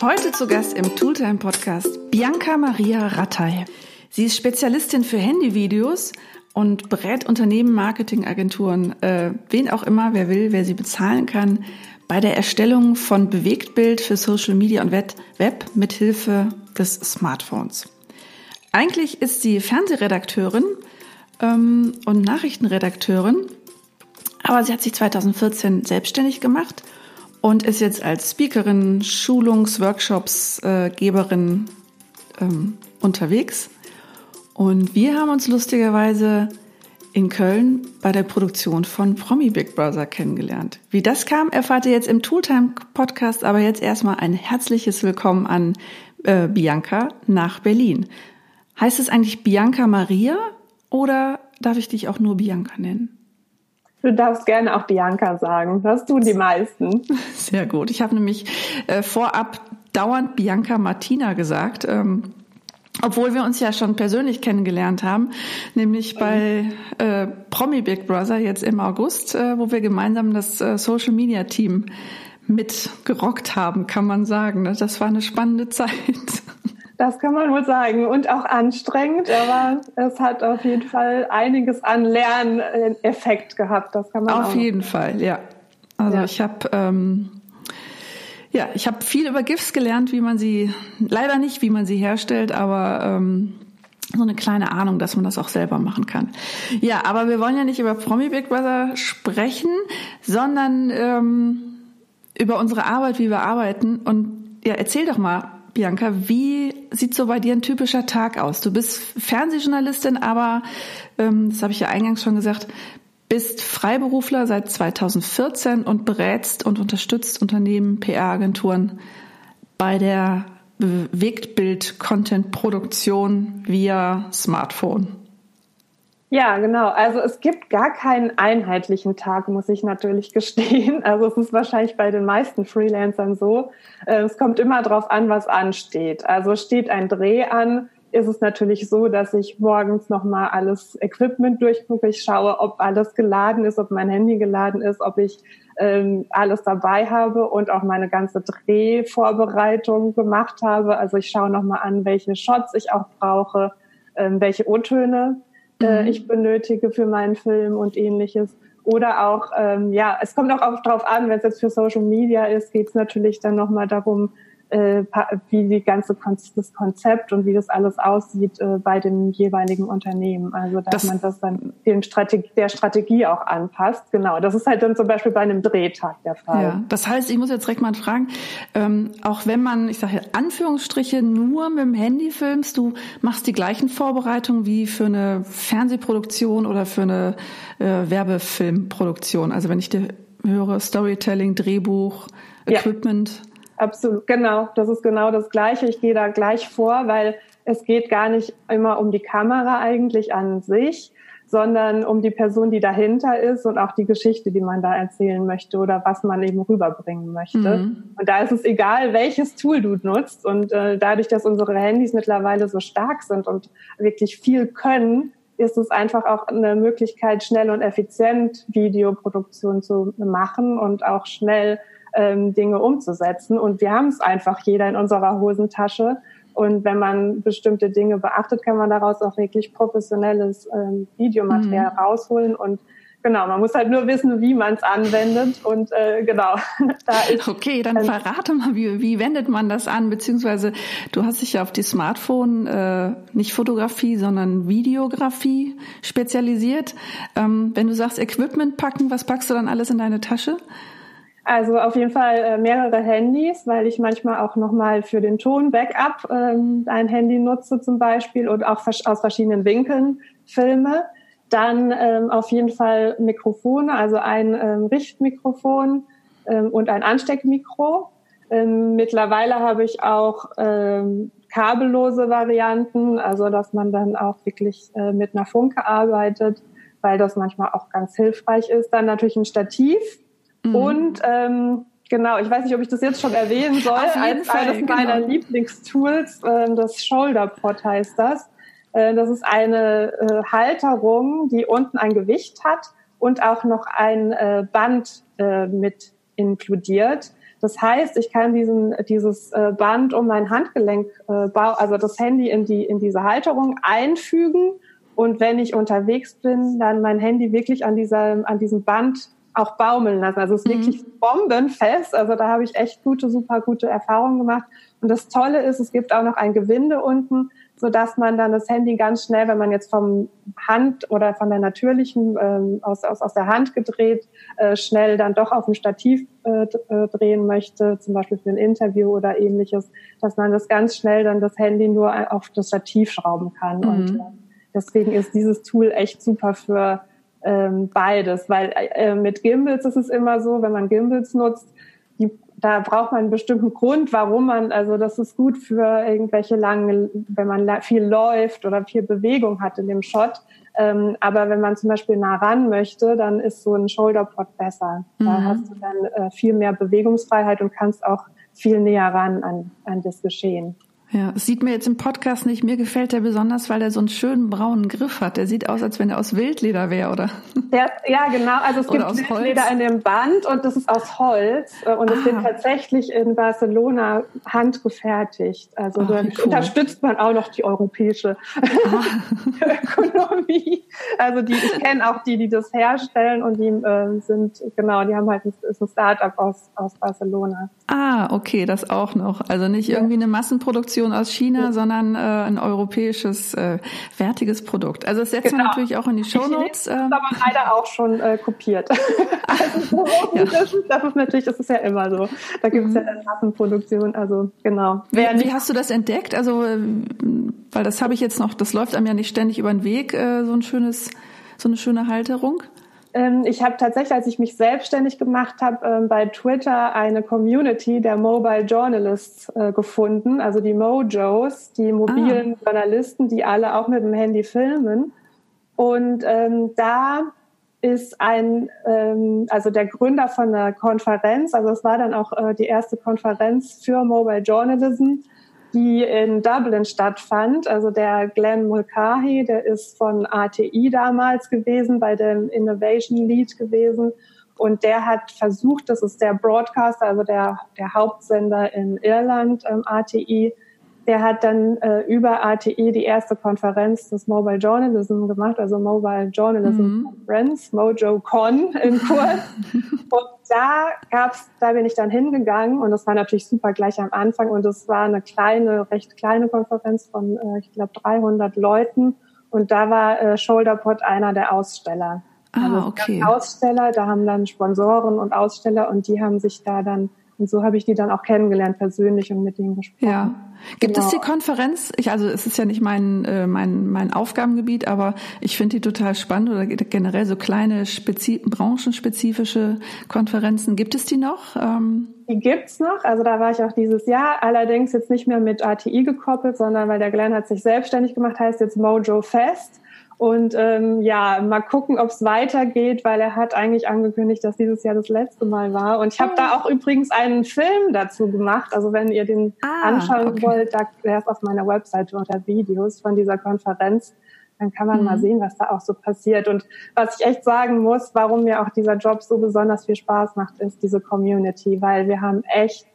Heute zu Gast im Tooltime Podcast Bianca Maria Rattay. Sie ist Spezialistin für Handyvideos und berät Unternehmen, Marketingagenturen, äh, wen auch immer, wer will, wer sie bezahlen kann, bei der Erstellung von Bewegtbild für Social Media und Web mit Hilfe des Smartphones. Eigentlich ist sie Fernsehredakteurin ähm, und Nachrichtenredakteurin, aber sie hat sich 2014 selbstständig gemacht und ist jetzt als Speakerin, Schulungs-, Workshops-Geberin äh, ähm, unterwegs. Und wir haben uns lustigerweise in Köln bei der Produktion von Promi Big Brother kennengelernt. Wie das kam, erfahrt ihr jetzt im Tooltime Podcast, aber jetzt erstmal ein herzliches Willkommen an äh, Bianca nach Berlin. Heißt es eigentlich Bianca Maria oder darf ich dich auch nur Bianca nennen? Du darfst gerne auch Bianca sagen. Das tun die meisten. Sehr gut. Ich habe nämlich äh, vorab dauernd Bianca Martina gesagt. Ähm, obwohl wir uns ja schon persönlich kennengelernt haben, nämlich bei äh, Promi Big Brother jetzt im August, äh, wo wir gemeinsam das äh, Social Media Team mitgerockt haben, kann man sagen. Ne? Das war eine spannende Zeit. Das kann man wohl sagen. Und auch anstrengend, aber es hat auf jeden Fall einiges an Lerneffekt gehabt. Das kann man Auf jeden Fall, ja. Also ja. ich habe ähm, ja, ich habe viel über GIFs gelernt, wie man sie, leider nicht, wie man sie herstellt, aber ähm, so eine kleine Ahnung, dass man das auch selber machen kann. Ja, aber wir wollen ja nicht über Promi Big Brother sprechen, sondern ähm, über unsere Arbeit, wie wir arbeiten. Und ja, erzähl doch mal, Bianca, wie sieht so bei dir ein typischer Tag aus? Du bist Fernsehjournalistin, aber, ähm, das habe ich ja eingangs schon gesagt, bist Freiberufler seit 2014 und berätst und unterstützt Unternehmen, PR-Agenturen bei der Bewegtbild-Content-Produktion via Smartphone. Ja, genau. Also es gibt gar keinen einheitlichen Tag, muss ich natürlich gestehen. Also es ist wahrscheinlich bei den meisten Freelancern so. Äh, es kommt immer darauf an, was ansteht. Also steht ein Dreh an, ist es natürlich so, dass ich morgens nochmal alles Equipment durchgucke. Ich schaue, ob alles geladen ist, ob mein Handy geladen ist, ob ich ähm, alles dabei habe und auch meine ganze Drehvorbereitung gemacht habe. Also ich schaue nochmal an, welche Shots ich auch brauche, ähm, welche O-Töne äh, mhm. ich benötige für meinen Film und ähnliches. Oder auch, ähm, ja, es kommt auch oft drauf an, wenn es jetzt für Social Media ist, geht es natürlich dann nochmal darum, äh, wie die ganze das Konzept und wie das alles aussieht äh, bei dem jeweiligen Unternehmen. Also dass das, man das dann dem Strategie, der Strategie auch anpasst. Genau, das ist halt dann zum Beispiel bei einem Drehtag der Fall. Ja, das heißt, ich muss jetzt direkt mal fragen, ähm, auch wenn man, ich sage Anführungsstriche, nur mit dem Handy filmst, du machst die gleichen Vorbereitungen wie für eine Fernsehproduktion oder für eine äh, Werbefilmproduktion. Also wenn ich dir höre, Storytelling, Drehbuch, Equipment. Ja. Absolut, genau. Das ist genau das Gleiche. Ich gehe da gleich vor, weil es geht gar nicht immer um die Kamera eigentlich an sich, sondern um die Person, die dahinter ist und auch die Geschichte, die man da erzählen möchte oder was man eben rüberbringen möchte. Mhm. Und da ist es egal, welches Tool du nutzt. Und äh, dadurch, dass unsere Handys mittlerweile so stark sind und wirklich viel können, ist es einfach auch eine Möglichkeit, schnell und effizient Videoproduktion zu machen und auch schnell ähm, Dinge umzusetzen. Und wir haben es einfach jeder in unserer Hosentasche. Und wenn man bestimmte Dinge beachtet, kann man daraus auch wirklich professionelles ähm, Videomaterial mhm. rausholen und Genau, man muss halt nur wissen, wie man es anwendet und äh, genau. da ist, okay, dann verrate mal, wie, wie wendet man das an? Beziehungsweise du hast dich ja auf die Smartphone äh, nicht Fotografie, sondern Videografie spezialisiert. Ähm, wenn du sagst Equipment packen, was packst du dann alles in deine Tasche? Also auf jeden Fall äh, mehrere Handys, weil ich manchmal auch nochmal für den Ton Backup ähm, ein Handy nutze zum Beispiel und auch aus verschiedenen Winkeln filme. Dann ähm, auf jeden Fall Mikrofone, also ein ähm, Richtmikrofon und ein Ansteckmikro. Mittlerweile habe ich auch kabellose Varianten, also dass man dann auch wirklich äh, mit einer Funke arbeitet, weil das manchmal auch ganz hilfreich ist. Dann natürlich ein Stativ Mhm. Und ähm, genau, ich weiß nicht, ob ich das jetzt schon erwähnen soll, als Fall, eines genau. meiner Lieblingstools, äh, das Shoulderpod heißt das. Äh, das ist eine äh, Halterung, die unten ein Gewicht hat und auch noch ein äh, Band äh, mit inkludiert, Das heißt, ich kann diesen, dieses äh, Band um mein Handgelenk, äh, also das Handy in, die, in diese Halterung einfügen und wenn ich unterwegs bin, dann mein Handy wirklich an, dieser, an diesem Band auch baumeln lassen. Also es ist mhm. wirklich bombenfest. Also da habe ich echt gute, super gute Erfahrungen gemacht. Und das Tolle ist, es gibt auch noch ein Gewinde unten, so dass man dann das Handy ganz schnell, wenn man jetzt vom Hand oder von der natürlichen ähm, aus, aus, aus der Hand gedreht, äh, schnell dann doch auf ein Stativ äh, äh, drehen möchte, zum Beispiel für ein Interview oder ähnliches, dass man das ganz schnell dann das Handy nur auf das Stativ schrauben kann. Mhm. Und äh, deswegen ist dieses Tool echt super für ähm, beides, weil äh, mit Gimbals ist es immer so, wenn man Gimbals nutzt, die, da braucht man einen bestimmten Grund, warum man, also das ist gut für irgendwelche langen, wenn man viel läuft oder viel Bewegung hat in dem Shot. Ähm, aber wenn man zum Beispiel nah ran möchte, dann ist so ein Shoulderpod besser. Mhm. Da hast du dann äh, viel mehr Bewegungsfreiheit und kannst auch viel näher ran an, an das Geschehen. Ja, es sieht mir jetzt im Podcast nicht. Mir gefällt der besonders, weil er so einen schönen braunen Griff hat. Der sieht aus, als wenn er aus Wildleder wäre, oder? Der, ja, genau. Also es oder gibt Wildleder Holz. in dem Band und das ist aus Holz und es ah. wird tatsächlich in Barcelona handgefertigt. Also Ach, da cool. unterstützt man auch noch die europäische ah. Ökonomie. Also die, ich kenne auch die, die das herstellen und die äh, sind genau, die haben halt ein, ist ein Startup aus aus Barcelona. Ah, okay, das auch noch. Also nicht irgendwie eine Massenproduktion Produktion aus China, sondern äh, ein europäisches äh, wertiges Produkt. Also das setzen genau. wir natürlich auch in die Show Notes. Das ist aber leider auch schon äh, kopiert. also, ja. das, ist, das, ist, natürlich, das ist ja immer so. Da gibt es mhm. ja eine Massenproduktion. Also genau. Wie, wie, hast du das entdeckt? Also äh, weil das habe ich jetzt noch, das läuft einem ja nicht ständig über den Weg, äh, so ein schönes, so eine schöne Halterung. Ähm, ich habe tatsächlich, als ich mich selbstständig gemacht habe, ähm, bei Twitter eine Community der Mobile Journalists äh, gefunden, also die Mojos, die mobilen ah. Journalisten, die alle auch mit dem Handy filmen. Und ähm, da ist ein, ähm, also der Gründer von einer Konferenz, also es war dann auch äh, die erste Konferenz für Mobile Journalism, die in Dublin stattfand. Also der Glenn Mulcahy, der ist von ATI damals gewesen, bei dem Innovation Lead gewesen. Und der hat versucht, das ist der Broadcaster, also der, der Hauptsender in Irland, ähm, ATI, der hat dann äh, über ATI die erste Konferenz des Mobile Journalism gemacht, also Mobile Journalism mhm. Conference, MojoCon in Kurs. und da gab's, da bin ich dann hingegangen und das war natürlich super gleich am Anfang und es war eine kleine, recht kleine Konferenz von, äh, ich glaube, 300 Leuten und da war äh, Shoulderpod einer der Aussteller. Ah, also okay. Aussteller, da haben dann Sponsoren und Aussteller und die haben sich da dann und so habe ich die dann auch kennengelernt persönlich und mit denen gesprochen. Ja. Gibt genau. es die Konferenz? Ich, also es ist ja nicht mein, äh, mein, mein Aufgabengebiet, aber ich finde die total spannend oder generell so kleine spezi branchenspezifische Konferenzen. Gibt es die noch? Ähm die gibt's noch. Also da war ich auch dieses Jahr. Allerdings jetzt nicht mehr mit ATI gekoppelt, sondern weil der Glenn hat sich selbstständig gemacht, heißt jetzt Mojo Fest. Und ähm, ja, mal gucken, ob es weitergeht, weil er hat eigentlich angekündigt, dass dieses Jahr das letzte Mal war. Und ich habe oh. da auch übrigens einen Film dazu gemacht. Also wenn ihr den ah, anschauen okay. wollt, da, der ist auf meiner Webseite unter Videos von dieser Konferenz. Dann kann man mhm. mal sehen, was da auch so passiert. Und was ich echt sagen muss, warum mir auch dieser Job so besonders viel Spaß macht, ist diese Community, weil wir haben echt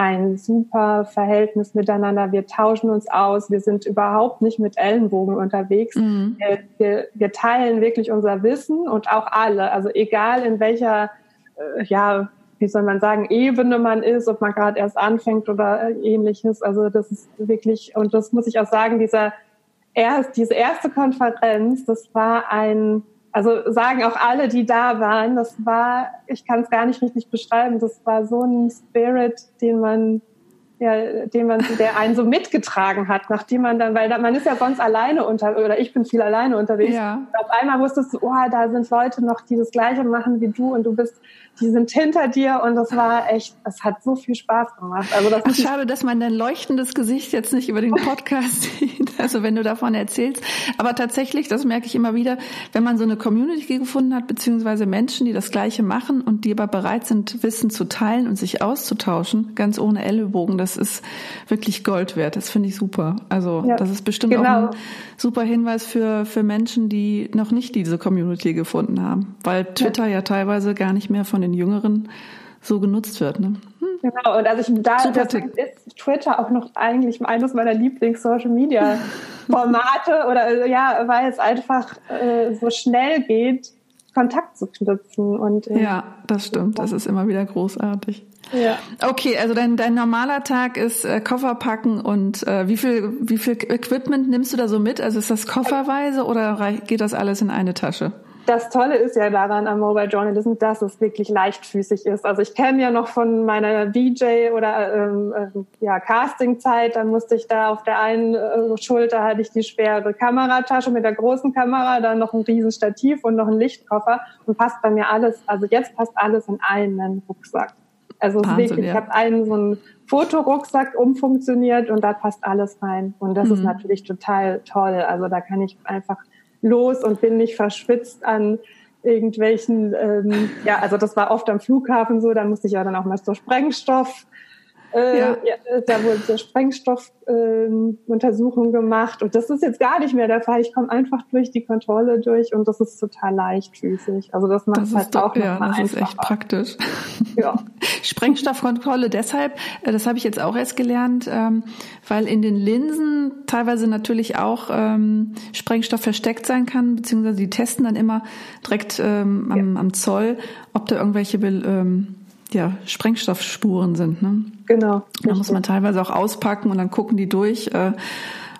ein super Verhältnis miteinander. Wir tauschen uns aus. Wir sind überhaupt nicht mit Ellenbogen unterwegs. Mhm. Wir, wir, wir, teilen wirklich unser Wissen und auch alle. Also egal in welcher, äh, ja, wie soll man sagen, Ebene man ist, ob man gerade erst anfängt oder äh, ähnliches. Also das ist wirklich, und das muss ich auch sagen, dieser erst, diese erste Konferenz, das war ein, also sagen auch alle, die da waren, das war, ich kann es gar nicht richtig beschreiben, das war so ein Spirit, den man, ja, den man, der einen so mitgetragen hat, nachdem man dann, weil da, man ist ja sonst alleine unter, oder ich bin viel alleine unterwegs. Ja. Auf einmal wusstest du, oh, da sind Leute noch, die das Gleiche machen wie du und du bist die sind hinter dir und das war echt, es hat so viel Spaß gemacht. Also das Ach, schade, dass man dein leuchtendes Gesicht jetzt nicht über den Podcast sieht, also wenn du davon erzählst. Aber tatsächlich, das merke ich immer wieder, wenn man so eine Community gefunden hat, beziehungsweise Menschen, die das Gleiche machen und die aber bereit sind, Wissen zu teilen und sich auszutauschen, ganz ohne Ellenbogen, das ist wirklich Gold wert. Das finde ich super. Also ja, das ist bestimmt genau. auch ein super Hinweis für, für Menschen, die noch nicht diese Community gefunden haben, weil Twitter ja, ja teilweise gar nicht mehr von den Jüngeren so genutzt wird. Ne? Genau, und also ich, da ist Twitter auch noch eigentlich eines meiner Lieblings-Social-Media-Formate oder ja, weil es einfach äh, so schnell geht, Kontakt zu knüpfen. Und, äh, ja, das stimmt. Das ist immer wieder großartig. Ja. Okay, also dein, dein normaler Tag ist äh, Koffer packen und äh, wie viel wie viel Equipment nimmst du da so mit? Also ist das kofferweise oder geht das alles in eine Tasche? Das Tolle ist ja daran am Mobile Journalism, dass es wirklich leichtfüßig ist. Also ich kenne ja noch von meiner DJ oder ähm, äh, ja, Castingzeit, dann musste ich da auf der einen äh, Schulter hatte ich die schwere Kameratasche mit der großen Kamera, dann noch ein riesen Stativ und noch ein Lichtkoffer und passt bei mir alles, also jetzt passt alles in einen Rucksack. Also Wahnsinn, wirklich, ja. ich habe einen so einen Fotorucksack umfunktioniert und da passt alles rein. Und das mhm. ist natürlich total toll. Also da kann ich einfach los und bin nicht verschwitzt an irgendwelchen, ähm, ja, also das war oft am Flughafen so, da musste ich ja dann auch mal so Sprengstoff äh, ja. ja. da wurde der Sprengstoffuntersuchung ähm, gemacht und das ist jetzt gar nicht mehr der Fall. Ich komme einfach durch die Kontrolle durch und das ist total leichtfüßig. Also das macht das halt doch, auch ja, das einfacher. ist echt praktisch. Ja. Sprengstoffkontrolle deshalb, äh, das habe ich jetzt auch erst gelernt, ähm, weil in den Linsen teilweise natürlich auch ähm, Sprengstoff versteckt sein kann, beziehungsweise die testen dann immer direkt ähm, am, am Zoll, ob da irgendwelche ähm, ja, Sprengstoffspuren sind. Ne? Genau. Da muss man teilweise auch auspacken und dann gucken die durch, äh,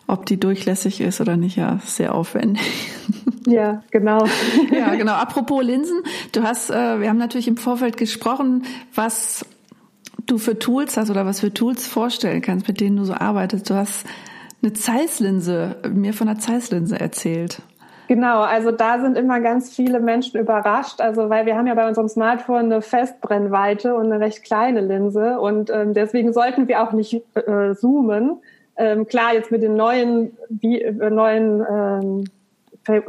ob die durchlässig ist oder nicht. Ja, sehr aufwendig. Ja, genau. ja, genau. Apropos Linsen, du hast, äh, wir haben natürlich im Vorfeld gesprochen, was du für Tools hast oder was für Tools vorstellen kannst, mit denen du so arbeitest. Du hast eine Zeiss-Linse, mir von einer Zeiss-Linse erzählt. Genau, also da sind immer ganz viele Menschen überrascht, also weil wir haben ja bei unserem Smartphone eine Festbrennweite und eine recht kleine Linse und ähm, deswegen sollten wir auch nicht äh, zoomen. Ähm, klar, jetzt mit den neuen, wie, äh, neuen ähm,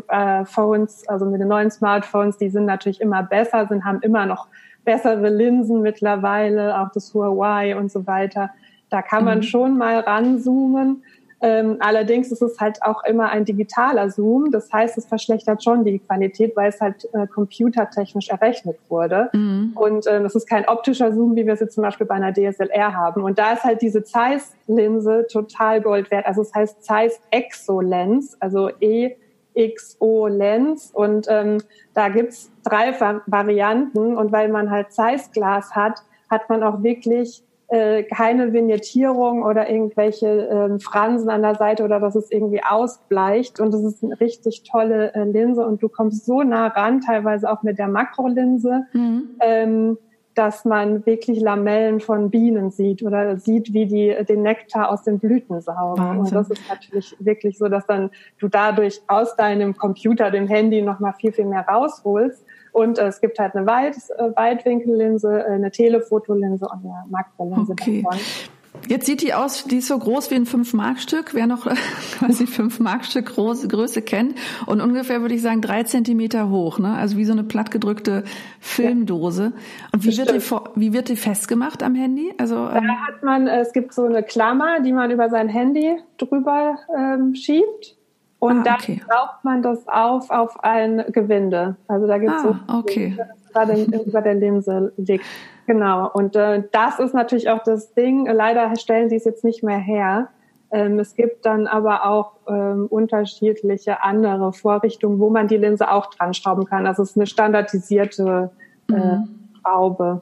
äh, Phones, also mit den neuen Smartphones, die sind natürlich immer besser, sind haben immer noch bessere Linsen mittlerweile, auch das Huawei und so weiter. Da kann man mhm. schon mal ranzoomen. Ähm, allerdings ist es halt auch immer ein digitaler Zoom. Das heißt, es verschlechtert schon die Qualität, weil es halt äh, computertechnisch errechnet wurde. Mhm. Und ähm, es ist kein optischer Zoom, wie wir es jetzt zum Beispiel bei einer DSLR haben. Und da ist halt diese Zeiss-Linse total Gold wert. Also es heißt Zeiss Exo-Lens, also E-XO-Lens. Und ähm, da gibt's drei Varianten. Und weil man halt Zeiss-Glas hat, hat man auch wirklich äh, keine Vignettierung oder irgendwelche ähm, Fransen an der Seite oder dass es irgendwie ausbleicht. Und es ist eine richtig tolle äh, Linse und du kommst so nah ran, teilweise auch mit der Makrolinse, mhm. ähm, dass man wirklich Lamellen von Bienen sieht oder sieht, wie die den Nektar aus den Blüten saugen. Wahnsinn. Und das ist natürlich wirklich so, dass dann du dadurch aus deinem Computer, dem Handy noch mal viel, viel mehr rausholst. Und äh, es gibt halt eine Weit, äh, Weitwinkellinse, äh, eine Telefotolinse und eine Makrolinse okay. davon. Jetzt sieht die aus, die ist so groß wie ein 5-Mark-Stück, wer noch quasi 5-Mark-Stück Groß, Größe kennt. Und ungefähr würde ich sagen drei Zentimeter hoch, ne? Also wie so eine plattgedrückte Filmdose. Und wie wird, die, wie wird die festgemacht am Handy? Also, da ähm, hat man, es gibt so eine Klammer, die man über sein Handy drüber ähm, schiebt. Und ah, okay. dann braucht man das auf auf ein Gewinde. Also da gibt es ah, so, okay. das über der Linse liegt. Genau. Und äh, das ist natürlich auch das Ding. Leider stellen sie es jetzt nicht mehr her. Ähm, es gibt dann aber auch ähm, unterschiedliche andere Vorrichtungen, wo man die Linse auch dran schrauben kann. Also es ist eine standardisierte äh, mhm. Schraube.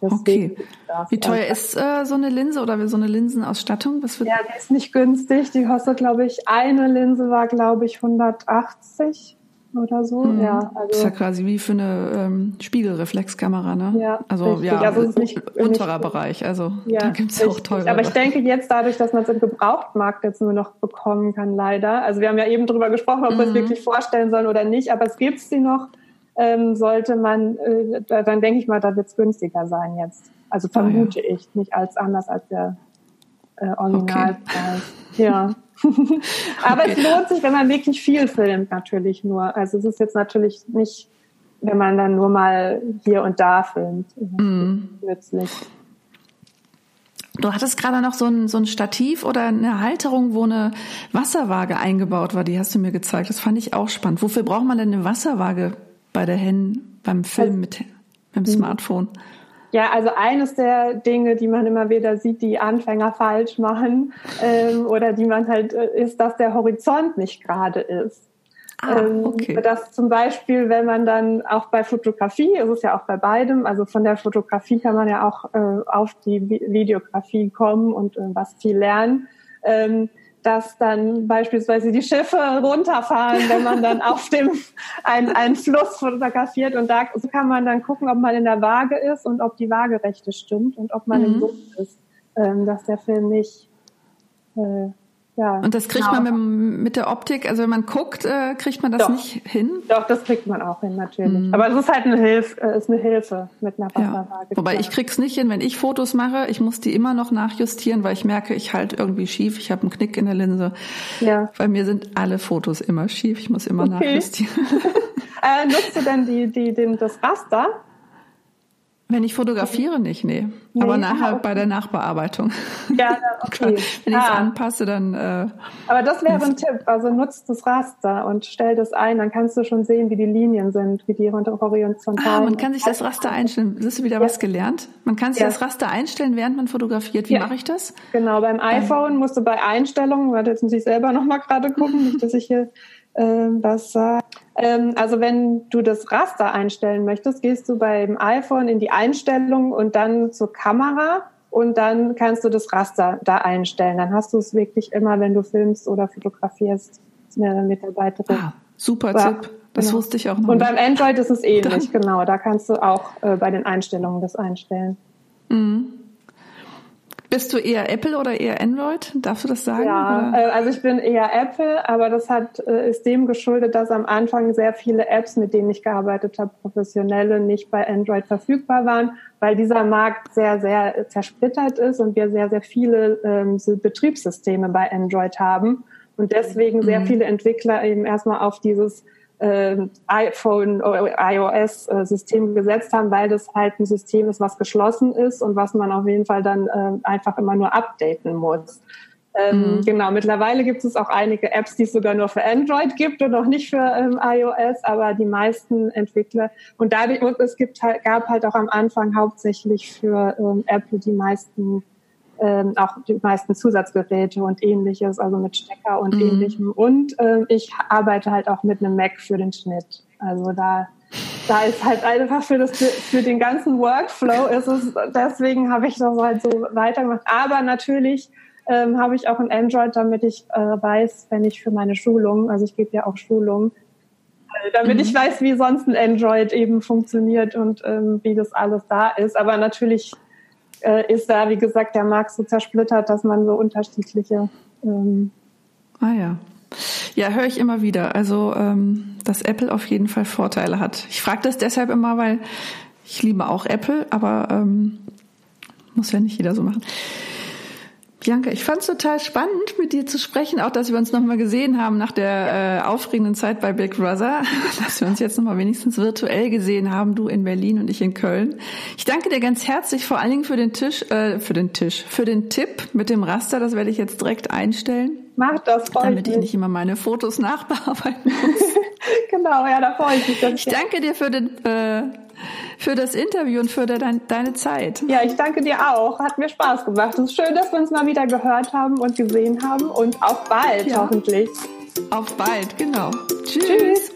Deswegen okay. Wie teuer ist äh, so eine Linse oder so eine Linsenausstattung? Was ja, die ist nicht günstig. Die kostet, glaube ich, eine Linse war, glaube ich, 180 oder so. Mhm. Ja, also das ist ja quasi wie für eine ähm, Spiegelreflexkamera, ne? Ja, also richtig. ja, also ist nicht, unterer nicht, Bereich. Also ja, da gibt's auch teure. Aber ich denke jetzt dadurch, dass man es im Gebrauchtmarkt jetzt nur noch bekommen kann, leider. Also wir haben ja eben drüber gesprochen, ob mhm. wir es wirklich vorstellen sollen oder nicht, aber es gibt sie noch ähm, sollte man, äh, dann denke ich mal, da wird es günstiger sein jetzt. Also vermute oh, ja. ich, nicht als anders als der äh, Originalpreis. Okay. Ja. Aber okay. es lohnt sich, wenn man wirklich viel filmt, natürlich nur. Also es ist jetzt natürlich nicht, wenn man dann nur mal hier und da filmt. Mm. Nützlich. Du hattest gerade noch so ein, so ein Stativ oder eine Halterung, wo eine Wasserwaage eingebaut war. Die hast du mir gezeigt. Das fand ich auch spannend. Wofür braucht man denn eine Wasserwaage bei der Hen beim Film mit, mit dem mhm. Smartphone? Ja, also eines der Dinge, die man immer wieder sieht, die Anfänger falsch machen ähm, oder die man halt, äh, ist, dass der Horizont nicht gerade ist. Ah, ähm, okay. Dass zum Beispiel, wenn man dann auch bei Fotografie, ist es ja auch bei beidem, also von der Fotografie kann man ja auch äh, auf die Videografie kommen und äh, was viel lernen, ähm, dass dann beispielsweise die Schiffe runterfahren, wenn man dann auf dem einen, einen Fluss fotografiert und da so kann man dann gucken, ob man in der Waage ist und ob die Waagerechte stimmt und ob man mhm. im Luft ist, ähm, dass der Film nicht äh, ja, und das kriegt genau. man mit, mit, der Optik, also wenn man guckt, äh, kriegt man das Doch. nicht hin? Doch, das kriegt man auch hin, natürlich. Mhm. Aber es ist halt eine Hilfe, äh, ist eine Hilfe mit einer Wasserwaage. Ja. Wobei ich krieg's nicht hin, wenn ich Fotos mache, ich muss die immer noch nachjustieren, weil ich merke, ich halt irgendwie schief, ich habe einen Knick in der Linse. Ja. Bei mir sind alle Fotos immer schief, ich muss immer okay. nachjustieren. äh, nutzt du denn die, die, den, das Raster? Wenn ich fotografiere, nicht, nee. nee Aber nachher okay. bei der Nachbearbeitung. Ja, okay. Wenn ich es ah. anpasse, dann. Äh, Aber das wäre ein Tipp. Also nutzt das Raster und stell das ein, dann kannst du schon sehen, wie die Linien sind, wie die horizontal. Ah, man kann sich das Raster einstellen. Hast du wieder ja. was gelernt? Man kann sich ja. das Raster einstellen, während man fotografiert. Wie ja. mache ich das? Genau, beim iPhone musst du bei Einstellungen, warte, jetzt muss ich selber nochmal gerade gucken, nicht, dass ich hier ähm, was sagt. Ähm, also wenn du das Raster einstellen möchtest, gehst du beim iPhone in die Einstellung und dann zur Kamera und dann kannst du das Raster da einstellen. Dann hast du es wirklich immer, wenn du filmst oder fotografierst, mit dabei drin. Ah, super ja, Tipp. Das genau. wusste ich auch noch. Und beim Android ist es ähnlich, dann. genau. Da kannst du auch äh, bei den Einstellungen das einstellen. Mhm. Bist du eher Apple oder eher Android? Darfst du das sagen? Ja, oder? Äh, also ich bin eher Apple, aber das hat, äh, ist dem geschuldet, dass am Anfang sehr viele Apps, mit denen ich gearbeitet habe, professionelle, nicht bei Android verfügbar waren, weil dieser Markt sehr, sehr zersplittert ist und wir sehr, sehr viele ähm, Betriebssysteme bei Android haben und deswegen sehr mhm. viele Entwickler eben erstmal auf dieses iPhone, iOS-System gesetzt haben, weil das halt ein System ist, was geschlossen ist und was man auf jeden Fall dann äh, einfach immer nur updaten muss. Ähm, mhm. Genau, mittlerweile gibt es auch einige Apps, die es sogar nur für Android gibt und noch nicht für ähm, iOS, aber die meisten Entwickler und dadurch und es gibt halt, gab halt auch am Anfang hauptsächlich für ähm, Apple die meisten ähm, auch die meisten Zusatzgeräte und ähnliches, also mit Stecker und mhm. ähnlichem. Und ähm, ich arbeite halt auch mit einem Mac für den Schnitt. Also da, da ist halt einfach für das für den ganzen Workflow ist es, deswegen habe ich das halt so weitergemacht. Aber natürlich ähm, habe ich auch ein Android, damit ich äh, weiß, wenn ich für meine Schulung, also ich gebe ja auch Schulungen, äh, damit mhm. ich weiß, wie sonst ein Android eben funktioniert und ähm, wie das alles da ist. Aber natürlich äh, ist da, wie gesagt, der Markt so zersplittert, dass man so unterschiedliche. Ähm ah ja. Ja, höre ich immer wieder. Also, ähm, dass Apple auf jeden Fall Vorteile hat. Ich frage das deshalb immer, weil ich liebe auch Apple, aber ähm, muss ja nicht jeder so machen. Bianca, ich fand es total spannend, mit dir zu sprechen, auch dass wir uns nochmal gesehen haben nach der äh, aufregenden Zeit bei Big Brother, dass wir uns jetzt nochmal wenigstens virtuell gesehen haben, du in Berlin und ich in Köln. Ich danke dir ganz herzlich, vor allen Dingen für den Tisch, äh, für den Tisch, für den Tipp mit dem Raster, das werde ich jetzt direkt einstellen. Mach das, freut Damit ich nicht immer meine Fotos nachbearbeiten muss. genau, ja, da freue ich mich. Ich danke dir für den äh, für das Interview und für de deine Zeit. Ja, ich danke dir auch. Hat mir Spaß gemacht. Es ist schön, dass wir uns mal wieder gehört haben und gesehen haben und auf bald ja. hoffentlich. Auf bald, genau. Tschüss. Tschüss.